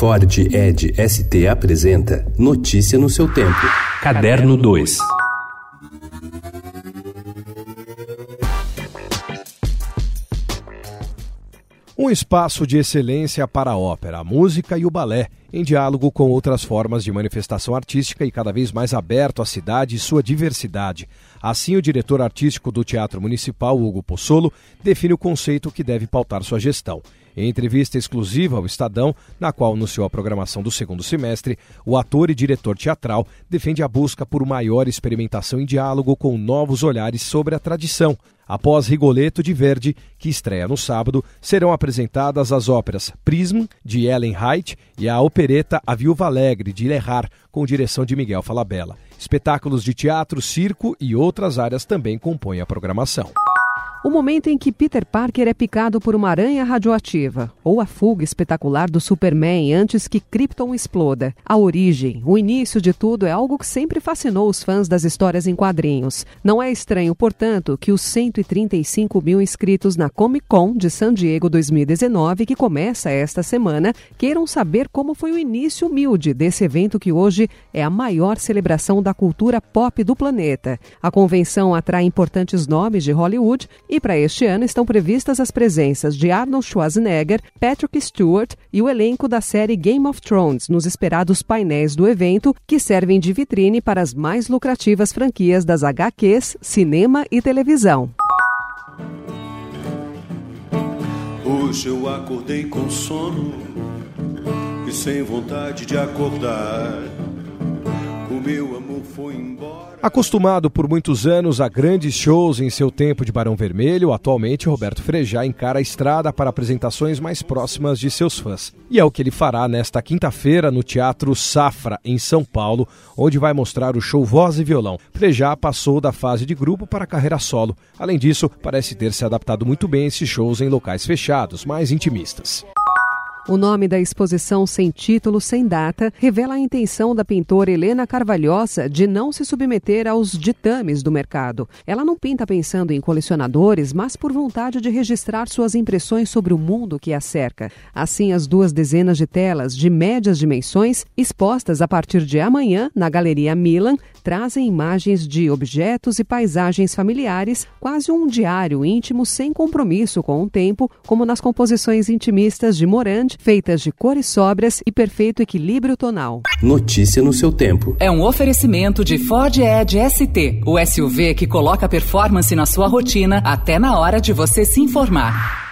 Ford Ed ST apresenta Notícia no seu tempo. Caderno 2. Um espaço de excelência para a ópera, a música e o balé, em diálogo com outras formas de manifestação artística e cada vez mais aberto à cidade e sua diversidade. Assim, o diretor artístico do Teatro Municipal, Hugo Possolo, define o conceito que deve pautar sua gestão. Em entrevista exclusiva ao Estadão, na qual anunciou a programação do segundo semestre, o ator e diretor teatral defende a busca por maior experimentação em diálogo com novos olhares sobre a tradição. Após Rigoletto de Verdi, que estreia no sábado, serão apresentadas as óperas Prism, de Ellen Height, e a opereta A Viúva Alegre, de Lerrar, com direção de Miguel Falabella. Espetáculos de teatro, circo e outras áreas também compõem a programação. O momento em que Peter Parker é picado por uma aranha radioativa, ou a fuga espetacular do Superman antes que Krypton exploda. A origem, o início de tudo é algo que sempre fascinou os fãs das histórias em quadrinhos. Não é estranho, portanto, que os 135 mil inscritos na Comic Con de San Diego 2019, que começa esta semana, queiram saber como foi o início humilde desse evento que hoje é a maior celebração da cultura pop do planeta. A convenção atrai importantes nomes de Hollywood e para este ano estão previstas as presenças de Arnold Schwarzenegger, Patrick Stewart e o elenco da série Game of Thrones nos esperados painéis do evento, que servem de vitrine para as mais lucrativas franquias das HQs, cinema e televisão. Hoje eu acordei com sono e sem vontade de acordar. Meu amor foi embora. Acostumado por muitos anos a grandes shows em seu tempo de Barão Vermelho, atualmente Roberto Frejá encara a estrada para apresentações mais próximas de seus fãs. E é o que ele fará nesta quinta-feira no Teatro Safra, em São Paulo, onde vai mostrar o show Voz e Violão. Frejá passou da fase de grupo para a carreira solo. Além disso, parece ter se adaptado muito bem a esses shows em locais fechados, mais intimistas. O nome da exposição sem título, sem data, revela a intenção da pintora Helena Carvalhosa de não se submeter aos ditames do mercado. Ela não pinta pensando em colecionadores, mas por vontade de registrar suas impressões sobre o mundo que a cerca. Assim, as duas dezenas de telas de médias dimensões, expostas a partir de amanhã na Galeria Milan, trazem imagens de objetos e paisagens familiares, quase um diário íntimo sem compromisso com o tempo, como nas composições intimistas de Morandi feitas de cores sóbrias e perfeito equilíbrio tonal. Notícia no seu tempo. É um oferecimento de Ford Edge ST, o SUV que coloca performance na sua rotina até na hora de você se informar.